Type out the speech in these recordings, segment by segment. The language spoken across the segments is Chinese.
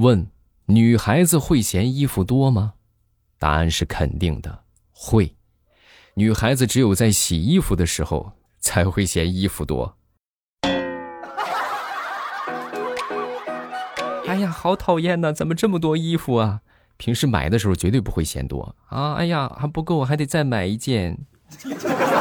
问：女孩子会嫌衣服多吗？答案是肯定的，会。女孩子只有在洗衣服的时候才会嫌衣服多。哎呀，好讨厌呐！怎么这么多衣服啊？平时买的时候绝对不会嫌多啊！哎呀，还不够，还得再买一件。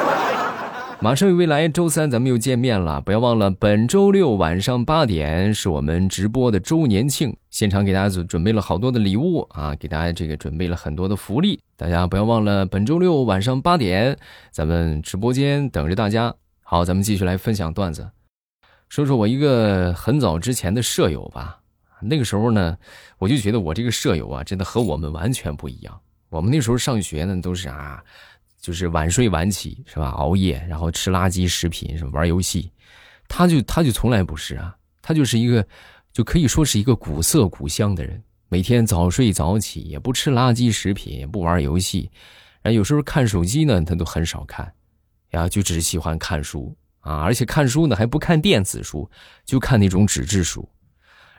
马上与未来，周三咱们又见面了，不要忘了，本周六晚上八点是我们直播的周年庆，现场给大家准准备了好多的礼物啊，给大家这个准备了很多的福利，大家不要忘了，本周六晚上八点，咱们直播间等着大家。好，咱们继续来分享段子，说说我一个很早之前的舍友吧。那个时候呢，我就觉得我这个舍友啊，真的和我们完全不一样。我们那时候上学呢，都是啊。就是晚睡晚起是吧？熬夜，然后吃垃圾食品，什么玩游戏，他就他就从来不是啊，他就是一个，就可以说是一个古色古香的人。每天早睡早起，也不吃垃圾食品，也不玩游戏，然后有时候看手机呢，他都很少看，然后，就只喜欢看书啊，而且看书呢还不看电子书，就看那种纸质书。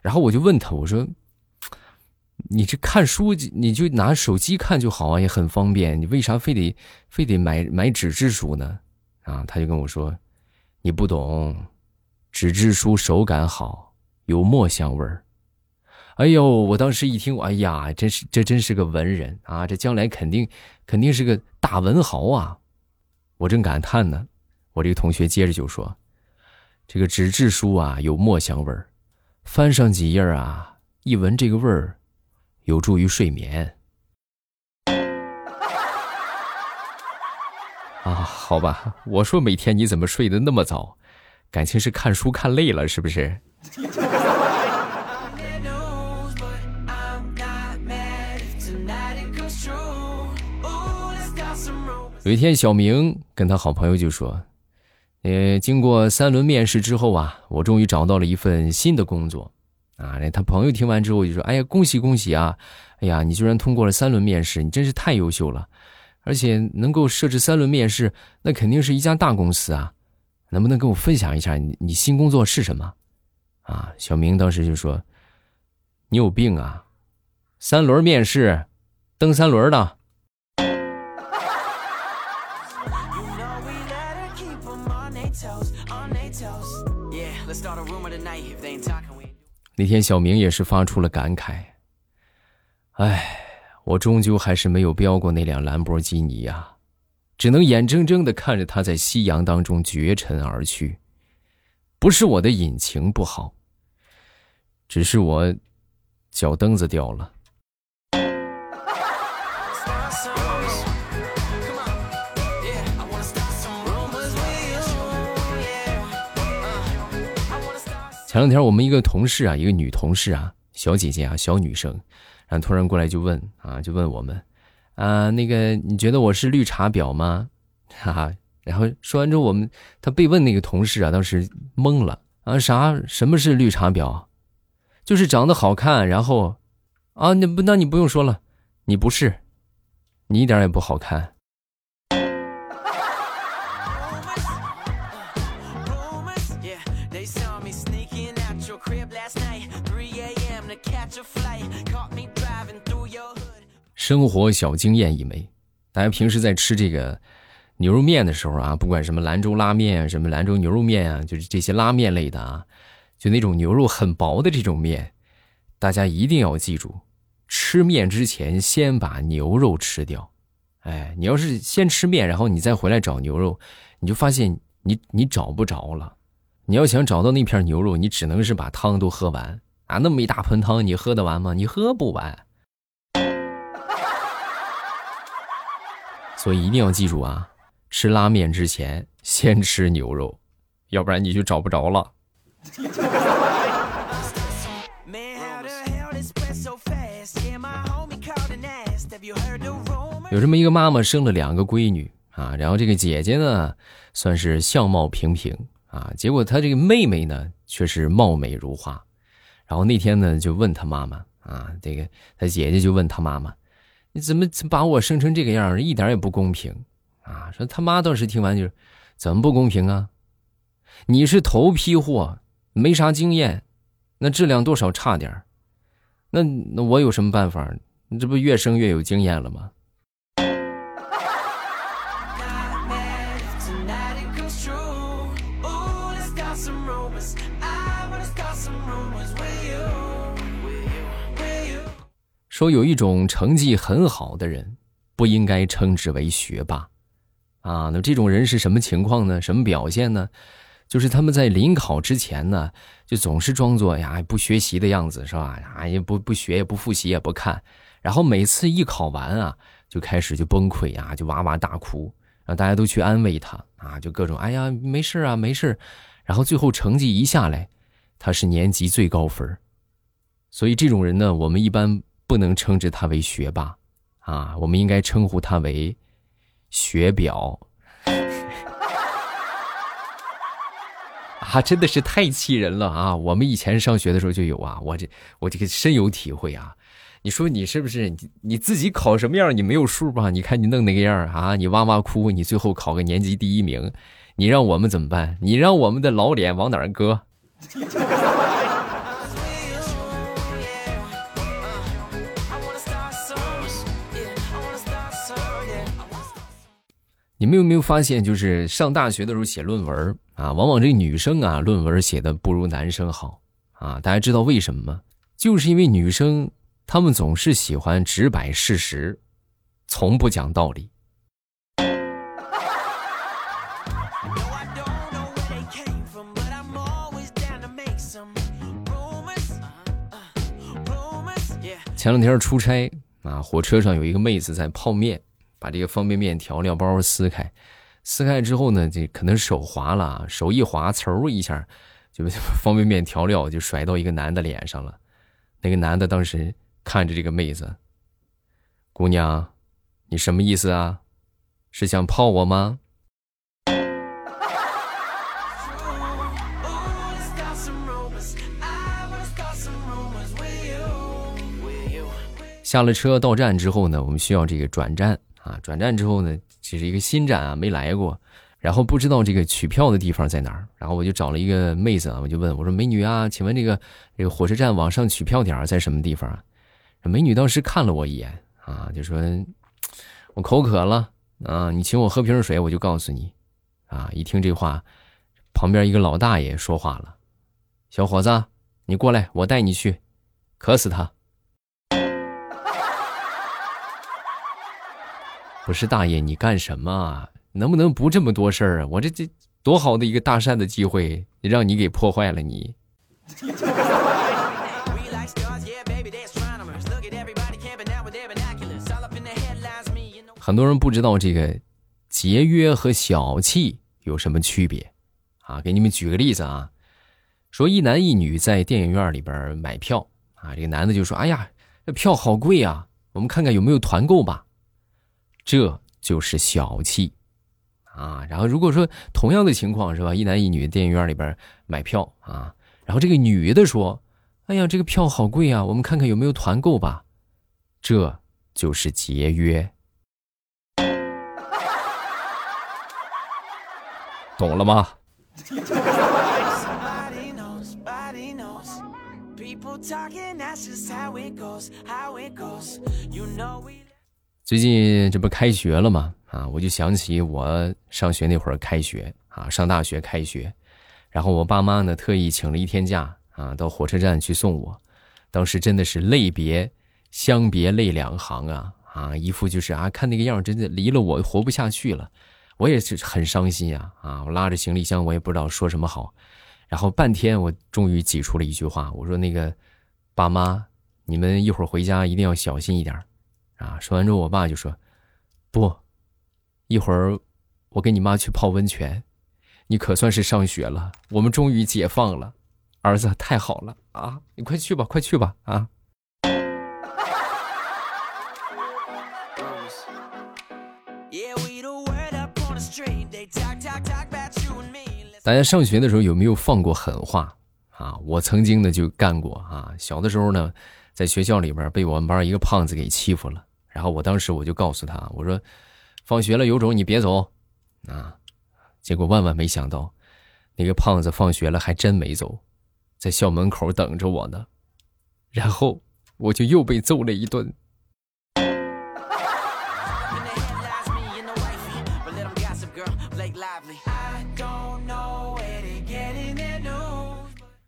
然后我就问他，我说。你这看书，你就拿手机看就好啊，也很方便。你为啥非得非得买买纸质书呢？啊，他就跟我说：“你不懂，纸质书手感好，有墨香味儿。”哎呦，我当时一听，哎呀，真是这真是个文人啊！这将来肯定肯定是个大文豪啊！我正感叹呢，我这个同学接着就说：“这个纸质书啊，有墨香味儿，翻上几页啊，一闻这个味儿。”有助于睡眠。啊，好吧，我说每天你怎么睡得那么早？感情是看书看累了，是不是？有一天，小明跟他好朋友就说：“呃，经过三轮面试之后啊，我终于找到了一份新的工作。”啊！那他朋友听完之后就说：“哎呀，恭喜恭喜啊！哎呀，你居然通过了三轮面试，你真是太优秀了！而且能够设置三轮面试，那肯定是一家大公司啊！能不能跟我分享一下你你新工作是什么？”啊！小明当时就说：“你有病啊！三轮面试，蹬三轮的。”那天，小明也是发出了感慨：“哎，我终究还是没有飙过那辆兰博基尼呀，只能眼睁睁的看着它在夕阳当中绝尘而去。不是我的引擎不好，只是我脚蹬子掉了。”前两天我们一个同事啊，一个女同事啊，小姐姐啊，小女生，然后突然过来就问啊，就问我们，啊，那个你觉得我是绿茶婊吗？哈哈，然后说完之后，我们他被问那个同事啊，当时懵了啊，啥？什么是绿茶婊？就是长得好看，然后啊，那不，那你不用说了，你不是，你一点也不好看。生活小经验一枚，大家平时在吃这个牛肉面的时候啊，不管什么兰州拉面，什么兰州牛肉面啊，就是这些拉面类的啊，就那种牛肉很薄的这种面，大家一定要记住，吃面之前先把牛肉吃掉。哎，你要是先吃面，然后你再回来找牛肉，你就发现你你找不着了。你要想找到那片牛肉，你只能是把汤都喝完啊，那么一大盆汤，你喝得完吗？你喝不完。所以一定要记住啊，吃拉面之前先吃牛肉，要不然你就找不着了。有这么一个妈妈生了两个闺女啊，然后这个姐姐呢算是相貌平平啊，结果她这个妹妹呢却是貌美如花。然后那天呢就问她妈妈啊，这个她姐姐就问她妈妈。你怎么把我生成这个样一点也不公平啊！说他妈当时听完就是，怎么不公平啊？你是头批货，没啥经验，那质量多少差点那那我有什么办法？这不越生越有经验了吗？说有一种成绩很好的人，不应该称之为学霸，啊，那这种人是什么情况呢？什么表现呢？就是他们在临考之前呢，就总是装作呀不学习的样子，是吧？啊，也不不学，也不复习，也不看，然后每次一考完啊，就开始就崩溃啊，就哇哇大哭，让大家都去安慰他啊，就各种哎呀没事啊没事，然后最后成绩一下来，他是年级最高分，所以这种人呢，我们一般。不能称之他为学霸，啊，我们应该称呼他为学表。啊，真的是太气人了啊！我们以前上学的时候就有啊，我这我这个深有体会啊。你说你是不是你你自己考什么样你没有数吧？你看你弄那个样啊，你哇哇哭，你最后考个年级第一名，你让我们怎么办？你让我们的老脸往哪儿搁？你们有没有发现，就是上大学的时候写论文啊，往往这女生啊论文写的不如男生好啊？大家知道为什么吗？就是因为女生她们总是喜欢直白事实，从不讲道理。前两天出差啊，火车上有一个妹子在泡面。把这个方便面调料包撕开，撕开之后呢，这可能手滑了，手一滑，嗖一下，就方便面调料就甩到一个男的脸上了。那个男的当时看着这个妹子，姑娘，你什么意思啊？是想泡我吗？下了车到站之后呢，我们需要这个转站。啊，转站之后呢，这是一个新站啊，没来过，然后不知道这个取票的地方在哪儿，然后我就找了一个妹子啊，我就问我说：“美女啊，请问这个这个火车站往上取票点在什么地方啊？”美女当时看了我一眼啊，就说：“我口渴了啊，你请我喝瓶水，我就告诉你。”啊，一听这话，旁边一个老大爷说话了：“小伙子，你过来，我带你去，渴死他。”不是大爷，你干什么？能不能不这么多事儿啊？我这这多好的一个搭讪的机会，让你给破坏了你。很多人不知道这个节约和小气有什么区别啊？给你们举个例子啊，说一男一女在电影院里边买票啊，这个男的就说：“哎呀，这票好贵啊，我们看看有没有团购吧。”这就是小气，啊！然后如果说同样的情况是吧，一男一女电影院里边买票啊，然后这个女的说：“哎呀，这个票好贵啊，我们看看有没有团购吧。”这就是节约，懂了吗？最近这不开学了吗？啊，我就想起我上学那会儿开学啊，上大学开学，然后我爸妈呢特意请了一天假啊，到火车站去送我。当时真的是泪别相别泪两行啊啊，一副就是啊，看那个样真的离了我活不下去了。我也是很伤心呀啊，我拉着行李箱，我也不知道说什么好。然后半天，我终于挤出了一句话，我说：“那个爸妈，你们一会儿回家一定要小心一点。”啊！说完之后，我爸就说：“不，一会儿我跟你妈去泡温泉，你可算是上学了，我们终于解放了，儿子太好了啊！你快去吧，快去吧啊！”大家上学的时候有没有放过狠话啊？我曾经呢就干过啊！小的时候呢，在学校里边被我们班一个胖子给欺负了。然后我当时我就告诉他，我说：“放学了有种你别走，啊！”结果万万没想到，那个胖子放学了还真没走，在校门口等着我呢。然后我就又被揍了一顿。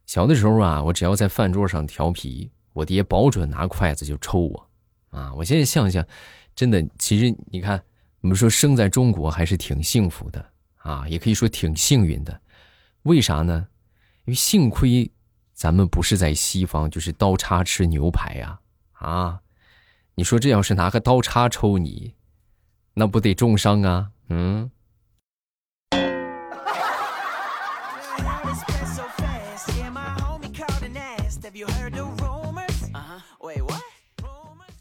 小的时候啊，我只要在饭桌上调皮，我爹保准拿筷子就抽我。啊，我现在想想，真的，其实你看，我们说生在中国还是挺幸福的啊，也可以说挺幸运的。为啥呢？因为幸亏咱们不是在西方，就是刀叉吃牛排呀。啊，你说这要是拿个刀叉抽你，那不得重伤啊？嗯。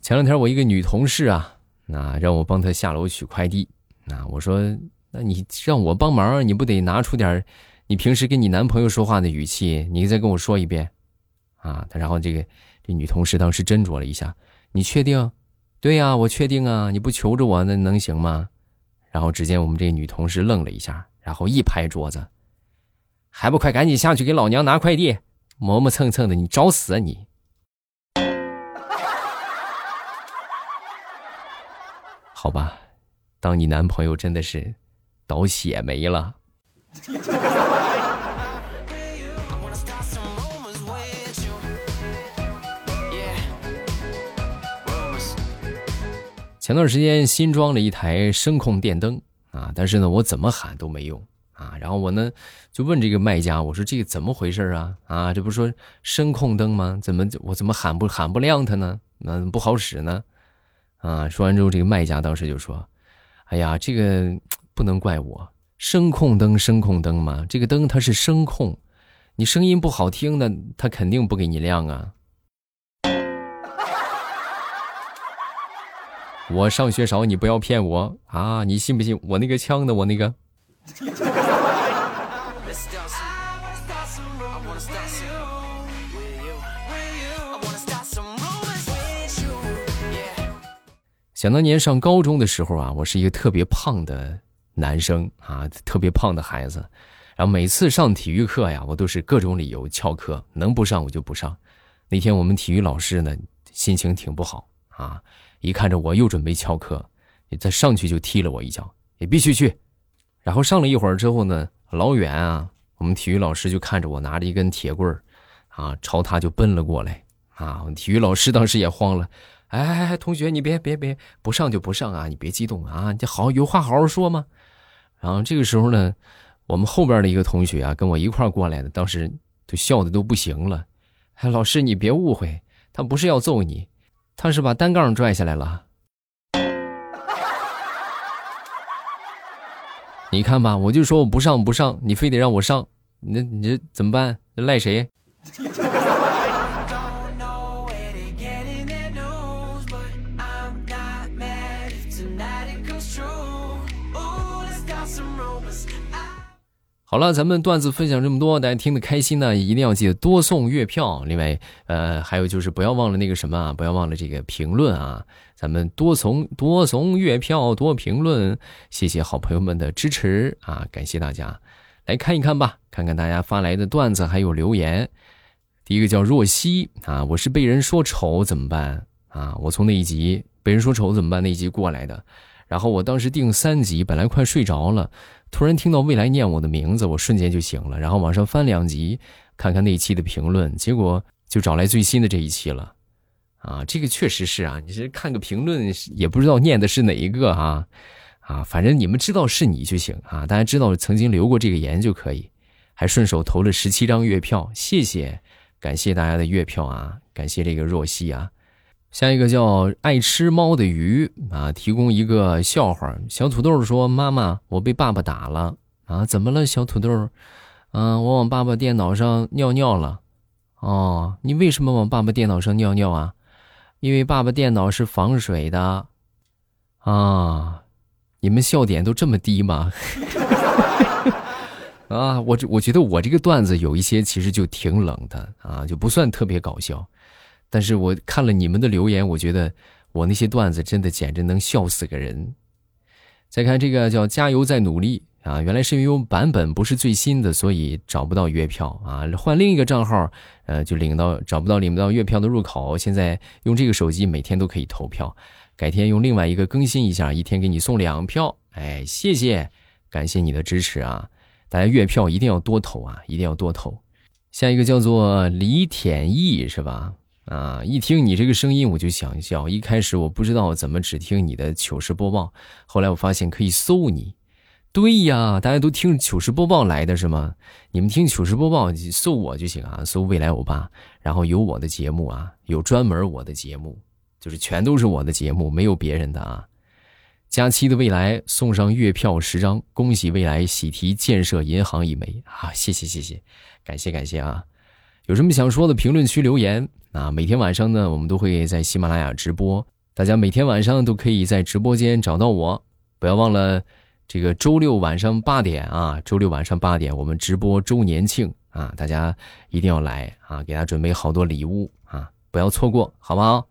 前两天我一个女同事啊，那让我帮她下楼取快递。那我说，那你让我帮忙，你不得拿出点你平时跟你男朋友说话的语气？你再跟我说一遍，啊？她然后这个这女同事当时斟酌了一下，你确定？对呀，我确定啊！你不求着我，那能行吗？然后只见我们这女同事愣了一下，然后一拍桌子，还不快赶紧下去给老娘拿快递？磨磨蹭蹭的，你找死啊你！好吧，当你男朋友真的是倒血霉了。前段时间新装了一台声控电灯啊，但是呢，我怎么喊都没用啊。然后我呢就问这个卖家，我说这个怎么回事啊？啊，这不是说声控灯吗？怎么我怎么喊不喊不亮它呢？那不好使呢？啊！说完之后，这个卖家当时就说：“哎呀，这个不能怪我，声控灯，声控灯嘛，这个灯它是声控，你声音不好听的，它肯定不给你亮啊。”我上学少，你不要骗我啊！你信不信我那个枪的？我那个。想当年上高中的时候啊，我是一个特别胖的男生啊，特别胖的孩子。然后每次上体育课呀，我都是各种理由翘课，能不上我就不上。那天我们体育老师呢，心情挺不好啊，一看着我又准备翘课，再上去就踢了我一脚，也必须去。然后上了一会儿之后呢，老远啊，我们体育老师就看着我拿着一根铁棍儿，啊，朝他就奔了过来啊。体育老师当时也慌了。哎哎哎，同学，你别别别，不上就不上啊！你别激动啊！你好，有话好好说嘛。然后这个时候呢，我们后边的一个同学啊，跟我一块过来的，当时都笑的都不行了。哎，老师你别误会，他不是要揍你，他是把单杠拽下来了。你看吧，我就说我不上不上，你非得让我上，那你这怎么办？赖谁？好了，咱们段子分享这么多，大家听得开心呢，一定要记得多送月票。另外，呃，还有就是不要忘了那个什么啊，不要忘了这个评论啊，咱们多送多送月票，多评论，谢谢好朋友们的支持啊，感谢大家。来看一看吧，看看大家发来的段子还有留言。第一个叫若曦啊，我是被人说丑怎么办啊？我从那一集被人说丑怎么办那一集过来的，然后我当时订三集，本来快睡着了。突然听到未来念我的名字，我瞬间就醒了，然后往上翻两集，看看那一期的评论，结果就找来最新的这一期了。啊，这个确实是啊，你是看个评论也不知道念的是哪一个啊，啊，反正你们知道是你就行啊，大家知道曾经留过这个言就可以，还顺手投了十七张月票，谢谢，感谢大家的月票啊，感谢这个若曦啊。下一个叫爱吃猫的鱼啊，提供一个笑话。小土豆说：“妈妈，我被爸爸打了啊，怎么了？”小土豆，嗯，我往爸爸电脑上尿尿了。哦，你为什么往爸爸电脑上尿尿啊？因为爸爸电脑是防水的。啊，你们笑点都这么低吗？啊，我这我觉得我这个段子有一些其实就挺冷的啊，就不算特别搞笑。但是我看了你们的留言，我觉得我那些段子真的简直能笑死个人。再看这个叫加油，在努力啊，原来是因为版本不是最新的，所以找不到月票啊。换另一个账号，呃，就领到找不到领不到月票的入口。现在用这个手机每天都可以投票，改天用另外一个更新一下，一天给你送两票。哎，谢谢，感谢你的支持啊！大家月票一定要多投啊，一定要多投。下一个叫做李舔义是吧？啊，一听你这个声音我就想笑。一开始我不知道怎么只听你的糗事播报，后来我发现可以搜你。对呀，大家都听糗事播报来的是吗？你们听糗事播报搜我就行啊，搜未来欧巴，然后有我的节目啊，有专门我的节目，就是全都是我的节目，没有别人的啊。佳期的未来送上月票十张，恭喜未来喜提建设银行一枚啊！谢谢谢谢，感谢感谢啊！有什么想说的，评论区留言啊！每天晚上呢，我们都会在喜马拉雅直播，大家每天晚上都可以在直播间找到我，不要忘了。这个周六晚上八点啊，周六晚上八点我们直播周年庆啊，大家一定要来啊，给大家准备好多礼物啊，不要错过，好不好？